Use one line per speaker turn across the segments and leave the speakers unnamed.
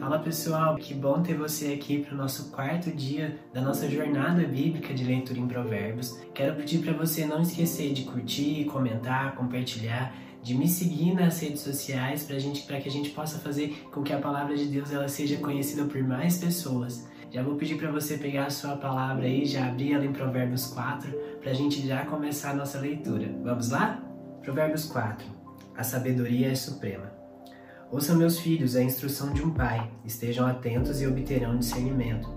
Fala pessoal, que bom ter você aqui para o nosso quarto dia da nossa jornada bíblica de leitura em Provérbios. Quero pedir para você não esquecer de curtir, comentar, compartilhar, de me seguir nas redes sociais para que a gente possa fazer com que a palavra de Deus ela seja conhecida por mais pessoas. Já vou pedir para você pegar a sua palavra aí, já abrir ela em Provérbios 4, para a gente já começar a nossa leitura. Vamos lá? Provérbios 4. A sabedoria é suprema. Ouçam, meus filhos, a instrução de um pai, estejam atentos e obterão discernimento.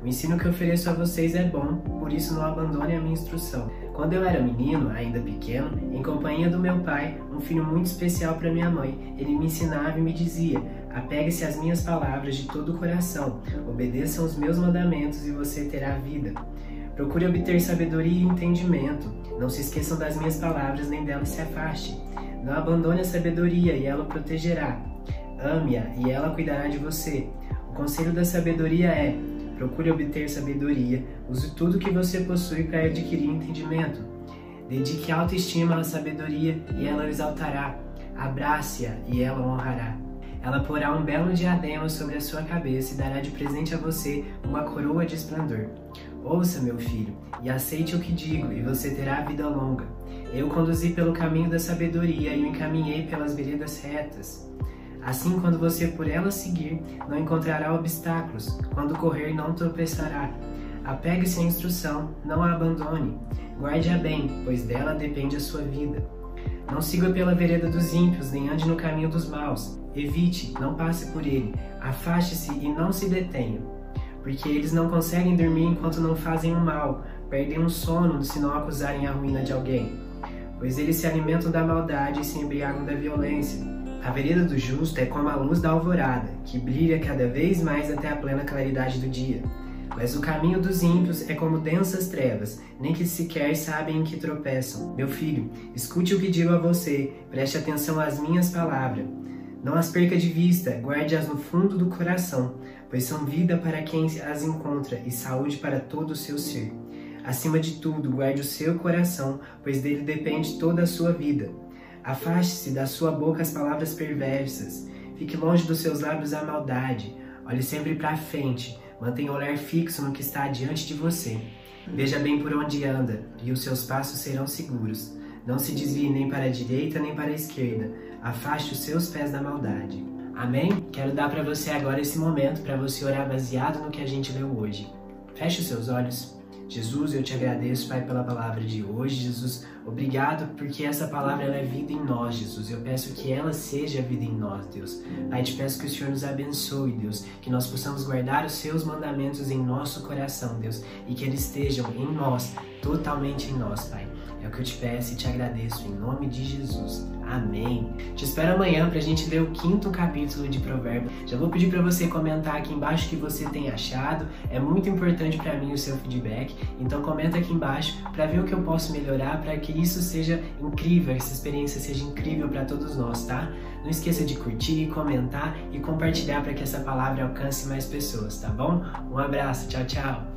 O ensino que ofereço a vocês é bom, por isso não abandone a minha instrução. Quando eu era menino, ainda pequeno, em companhia do meu pai, um filho muito especial para minha mãe, ele me ensinava e me dizia: Apegue-se às minhas palavras de todo o coração, obedeça aos meus mandamentos e você terá vida. Procure obter sabedoria e entendimento. Não se esqueçam das minhas palavras, nem delas se afaste. Não abandone a sabedoria e ela o protegerá. Ame-a e ela cuidará de você. O conselho da sabedoria é: procure obter sabedoria, use tudo que você possui para adquirir entendimento. Dedique autoestima à sabedoria e ela o exaltará. Abrace-a e ela o honrará. Ela porá um belo diadema sobre a sua cabeça e dará de presente a você uma coroa de esplendor. Ouça, meu filho, e aceite o que digo, e você terá vida longa. Eu conduzi pelo caminho da sabedoria e o encaminhei pelas veredas retas. Assim, quando você por ela seguir, não encontrará obstáculos, quando correr, não tropeçará. Apegue-se à instrução, não a abandone. Guarde-a bem, pois dela depende a sua vida. Não siga pela vereda dos ímpios, nem ande no caminho dos maus. Evite, não passe por ele. Afaste-se e não se detenha. Porque eles não conseguem dormir enquanto não fazem o mal, perdem o um sono se não acusarem a ruína de alguém. Pois eles se alimentam da maldade e se embriagam da violência. A vereda do justo é como a luz da alvorada, que brilha cada vez mais até a plena claridade do dia. Mas o caminho dos ímpios é como densas trevas, nem que sequer sabem em que tropeçam. Meu filho, escute o que digo a você, preste atenção às minhas palavras. Não as perca de vista, guarde-as no fundo do coração, pois são vida para quem as encontra e saúde para todo o seu ser. Acima de tudo, guarde o seu coração, pois dele depende toda a sua vida. Afaste-se da sua boca as palavras perversas, fique longe dos seus lábios a maldade, olhe sempre para frente, Mantenha o olhar fixo no que está diante de você. Veja bem por onde anda, e os seus passos serão seguros. Não se desvie nem para a direita nem para a esquerda. Afaste os seus pés da maldade. Amém? Quero dar para você agora esse momento para você orar baseado no que a gente leu hoje. Feche os seus olhos. Jesus, eu te agradeço, Pai, pela palavra de hoje. Jesus, obrigado porque essa palavra é vida em nós, Jesus. Eu peço que ela seja vida em nós, Deus. Pai, te peço que o Senhor nos abençoe, Deus. Que nós possamos guardar os seus mandamentos em nosso coração, Deus. E que eles estejam em nós, totalmente em nós, Pai. É o que eu te peço e te agradeço em nome de Jesus. Amém. Te espero amanhã para a gente ler o quinto capítulo de Provérbios. Já vou pedir para você comentar aqui embaixo o que você tem achado. É muito importante para mim o seu feedback. Então comenta aqui embaixo para ver o que eu posso melhorar para que isso seja incrível, essa experiência seja incrível para todos nós, tá? Não esqueça de curtir, comentar e compartilhar para que essa palavra alcance mais pessoas, tá bom? Um abraço, tchau, tchau.